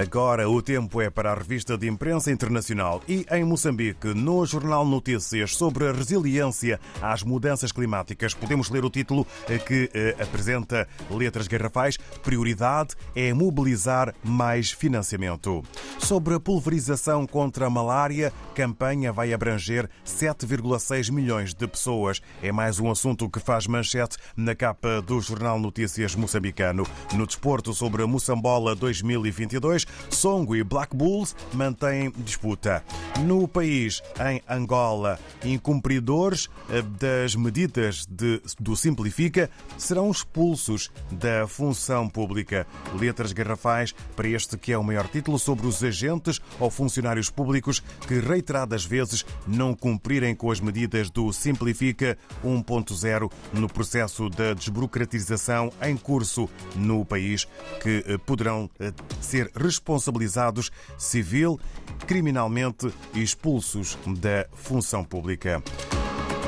Agora o tempo é para a revista de imprensa internacional e em Moçambique, no Jornal Notícias sobre a resiliência às mudanças climáticas, podemos ler o título que eh, apresenta letras garrafais: Prioridade é mobilizar mais financiamento. Sobre a pulverização contra a malária, campanha vai abranger 7,6 milhões de pessoas. É mais um assunto que faz manchete na capa do Jornal Notícias moçambicano. No desporto sobre a Moçambola 2022, Songo e Black Bulls mantêm disputa. No país, em Angola, incumpridores eh, das medidas de, do Simplifica serão expulsos da função pública. Letras garrafais para este que é o maior título sobre os agentes ou funcionários públicos que reiteradas vezes não cumprirem com as medidas do Simplifica 1.0 no processo da desburocratização em curso no país, que eh, poderão eh, ser responsabilizados civil, criminalmente expulsos da função pública.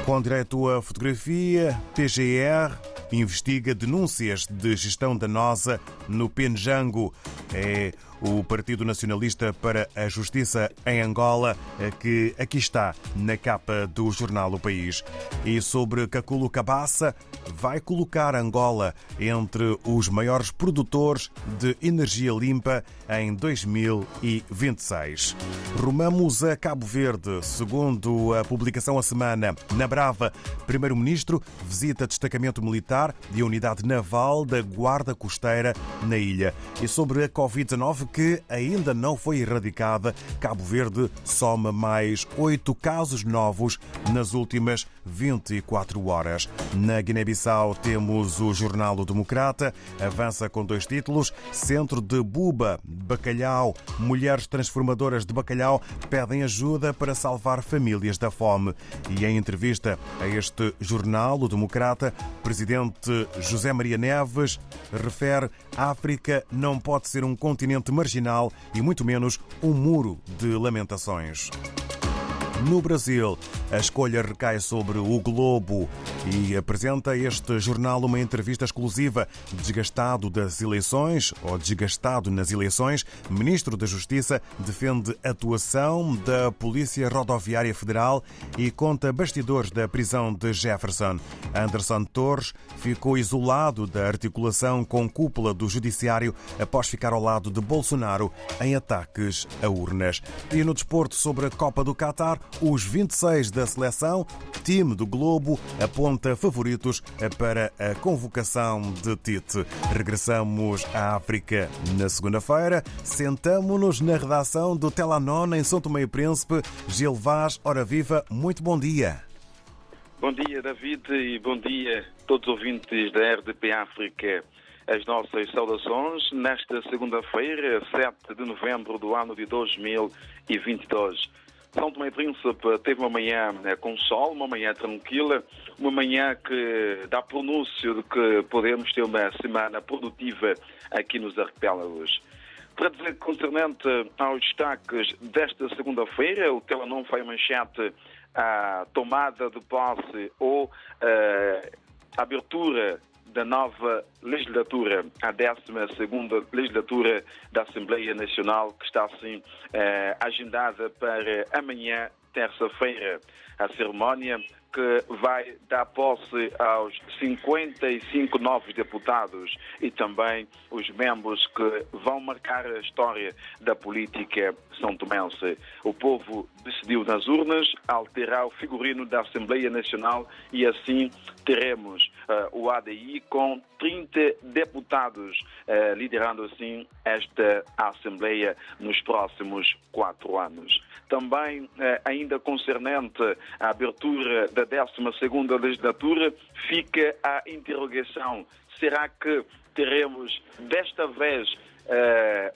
Com direito à fotografia, PGR investiga denúncias de gestão danosa no Penjango. É o Partido Nacionalista para a Justiça em Angola, que aqui está na capa do jornal O País. E sobre Caculo Cabaça, vai colocar Angola entre os maiores produtores de energia limpa em 2026. Rumamos a Cabo Verde, segundo a publicação A Semana. Na Brava, Primeiro-Ministro visita destacamento militar e a unidade naval da Guarda Costeira na ilha. E sobre a Covid-19, que ainda não foi erradicada, Cabo Verde soma mais oito casos novos nas últimas 24 horas. Na Guiné-Bissau temos o Jornal O Democrata, avança com dois títulos: Centro de Buba, Bacalhau, Mulheres Transformadoras de Bacalhau pedem ajuda para salvar famílias da fome. E em entrevista a este jornal, O Democrata, presidente José Maria Neves refere: África não pode ser um continente marginal e muito menos um muro de lamentações. No Brasil, a escolha recai sobre o Globo e apresenta este jornal uma entrevista exclusiva. Desgastado das eleições, ou desgastado nas eleições, Ministro da Justiça defende atuação da Polícia Rodoviária Federal e conta bastidores da prisão de Jefferson. Anderson Torres ficou isolado da articulação com cúpula do Judiciário após ficar ao lado de Bolsonaro em ataques a urnas. E no desporto sobre a Copa do Catar, os 26 da seleção, time do Globo, aponta favoritos para a convocação de Tite. Regressamos à África na segunda-feira. Sentamo-nos na redação do Telanon em São Tomé e Príncipe. Gil Vaz, hora viva, muito bom dia. Bom dia, David, e bom dia a todos os ouvintes da RDP África. As nossas saudações nesta segunda-feira, 7 de novembro do ano de 2022. São Tomé e Príncipe teve uma manhã né, com sol, uma manhã tranquila, uma manhã que dá pronúncio de que podemos ter uma semana produtiva aqui nos arquipélagos. Para dizer concernente aos destaques desta segunda-feira, o Telenon foi manchete a tomada de posse ou a abertura da nova legislatura, a 12 legislatura da Assembleia Nacional, que está assim eh, agendada para amanhã, terça-feira. A cerimónia que vai dar posse aos 55 novos deputados e também os membros que vão marcar a história da política são tomense. O povo decidiu nas urnas alterar o figurino da Assembleia Nacional e assim teremos o ADI com 30 deputados, uh, liderando assim esta Assembleia nos próximos quatro anos. Também, uh, ainda concernente à abertura da 12ª legislatura, fica a interrogação, será que teremos desta vez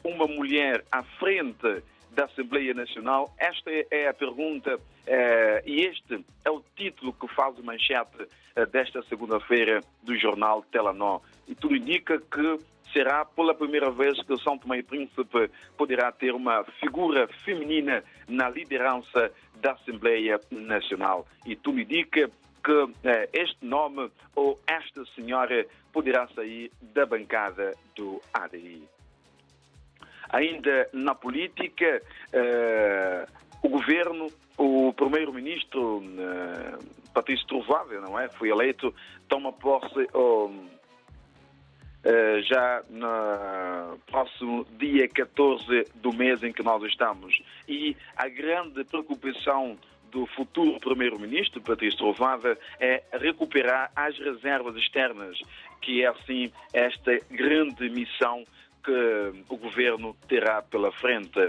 uma mulher à frente da Assembleia Nacional? Esta é a pergunta eh, e este é o título que faz manchete eh, desta segunda-feira do jornal Telanó. E tudo indica que será pela primeira vez que São Tomé e Príncipe poderá ter uma figura feminina na liderança da Assembleia Nacional. E tudo indica que eh, este nome ou esta senhora poderá sair da bancada do ADI. Ainda na política, o governo, o primeiro-ministro Patrício Trovada, não é? Foi eleito, toma posse oh, já no próximo dia 14 do mês em que nós estamos. E a grande preocupação do futuro Primeiro-Ministro, Patrício Trovada, é recuperar as reservas externas, que é assim esta grande missão que o governo terá pela frente.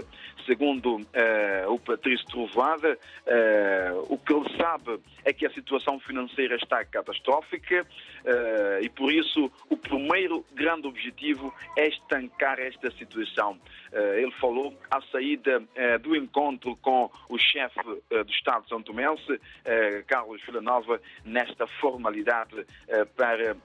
Segundo uh, o Patrício Trovada, uh, o que ele sabe é que a situação financeira está catastrófica uh, e, por isso, o primeiro grande objetivo é estancar esta situação. ele falou à saída do encontro com o chefe do Estado São Tomense, Carlos Villanova, nesta formalidade para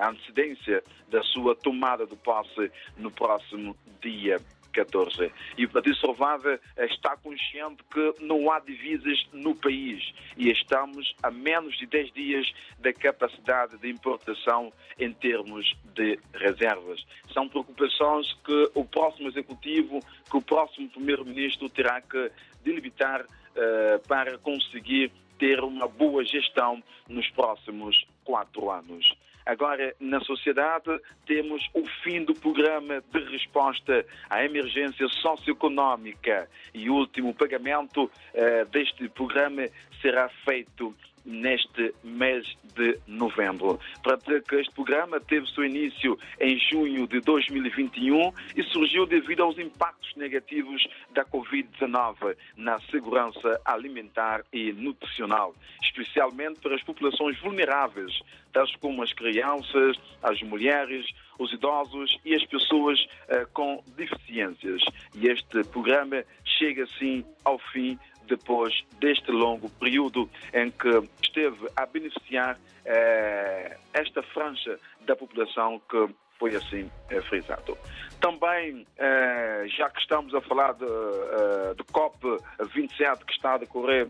a antecedência da sua tomada de posse no próximo dia 14. E o Partido Salvada está consciente que não há divisas no país e estamos a menos de 10 dias da capacidade de importação em termos de reservas. São preocupações que o próximo Executivo, que o próximo Primeiro-Ministro terá que delimitar uh, para conseguir ter uma boa gestão nos próximos quatro anos. Agora, na sociedade, temos o fim do programa de resposta à emergência socioeconómica. E o último pagamento uh, deste programa será feito neste mês de novembro. Para dizer que este programa teve seu início em junho de 2021 e surgiu devido aos impactos negativos da Covid-19 na segurança alimentar e nutricional, especialmente para as populações vulneráveis, tais como as crianças, as mulheres, os idosos e as pessoas uh, com deficiências. E este programa chega assim ao fim depois deste longo período em que esteve a beneficiar eh, esta franja da população que foi assim eh, frisado. Também, eh, já que estamos a falar de, eh, de COP27 que está a decorrer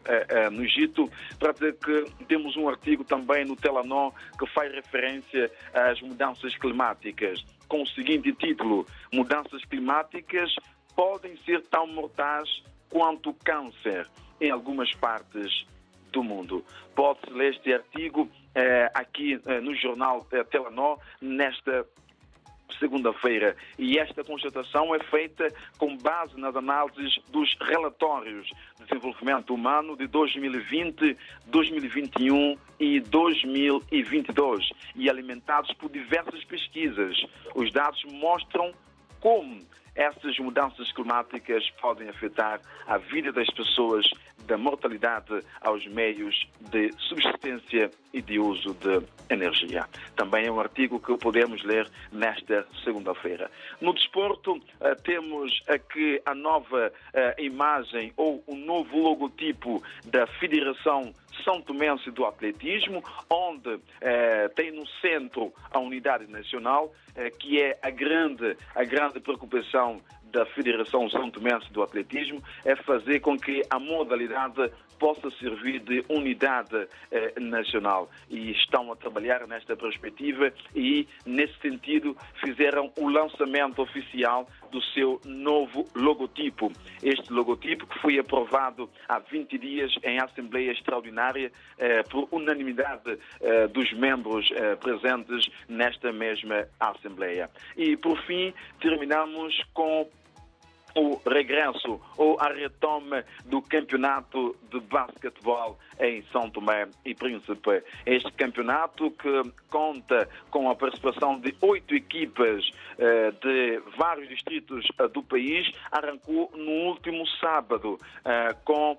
no Egito, para dizer que temos um artigo também no Telanó que faz referência às mudanças climáticas, com o seguinte título: Mudanças climáticas podem ser tão mortais quanto câncer em algumas partes do mundo. Pode-se ler este artigo eh, aqui eh, no jornal eh, Telenor nesta segunda-feira. E esta constatação é feita com base nas análises dos relatórios de desenvolvimento humano de 2020, 2021 e 2022 e alimentados por diversas pesquisas. Os dados mostram como essas mudanças climáticas podem afetar a vida das pessoas, da mortalidade aos meios de subsistência e de uso de energia. Também é um artigo que podemos ler nesta segunda-feira. No desporto, eh, temos aqui a nova eh, imagem ou o novo logotipo da Federação são Tomense do Atletismo, onde eh, tem no centro a unidade nacional, eh, que é a grande, a grande preocupação da Federação São Tomense do Atletismo é fazer com que a modalidade possa servir de unidade eh, nacional. E estão a trabalhar nesta perspectiva e, nesse sentido, fizeram o lançamento oficial do seu novo logotipo. Este logotipo que foi aprovado há 20 dias em Assembleia Extraordinária eh, por unanimidade eh, dos membros eh, presentes nesta mesma Assembleia. E, por fim, terminamos com o regresso ou a retoma do campeonato de basquetebol em São Tomé e Príncipe. Este campeonato que conta com a participação de oito equipas eh, de vários distritos eh, do país, arrancou no último sábado eh, com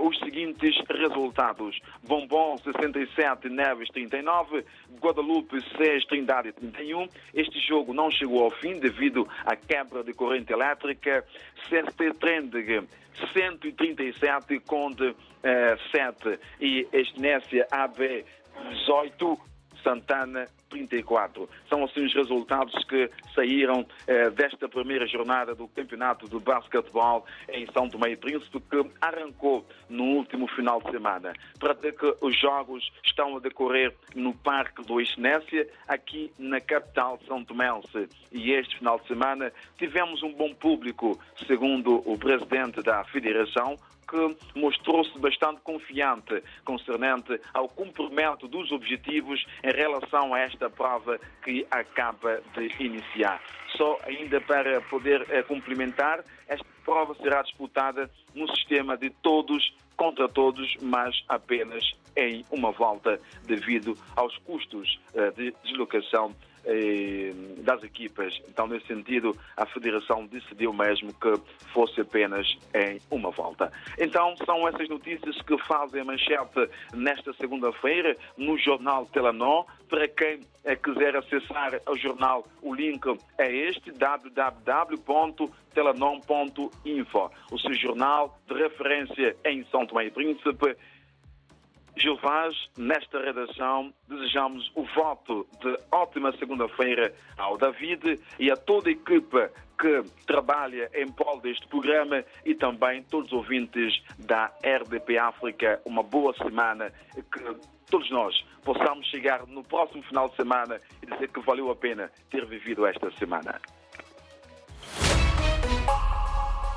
os seguintes resultados. Bombom 67, Neves 39, Guadalupe 6, Trindade 31. Este jogo não chegou ao fim devido à quebra de corrente elétrica. CST Trendig 137, Conde eh, 7 e Estinécia AB 18, Santana 34. São assim os resultados que saíram eh, desta primeira jornada do campeonato de basquetebol em São Tomé e Príncipe, que arrancou no último final de semana. Para ter que os jogos estão a decorrer no Parque do Isnécia, aqui na capital São Tomense. E este final de semana tivemos um bom público, segundo o presidente da Federação, que mostrou-se bastante confiante concernente ao cumprimento dos objetivos em relação a esta prova que acaba de iniciar. Só ainda para poder eh, complementar, esta prova será disputada no sistema de todos contra todos, mas apenas em uma volta devido aos custos eh, de deslocação das equipas. Então, nesse sentido, a Federação decidiu mesmo que fosse apenas em uma volta. Então, são essas notícias que fazem a manchete nesta segunda-feira no jornal Telenor. Para quem eh, quiser acessar o jornal, o link é este, www.telenon.info. O seu jornal de referência em São Tomé e Príncipe Gilvaz, nesta redação, desejamos o voto de ótima segunda-feira ao David e a toda a equipa que trabalha em prol deste programa e também todos os ouvintes da RDP África. Uma boa semana que todos nós possamos chegar no próximo final de semana e dizer que valeu a pena ter vivido esta semana.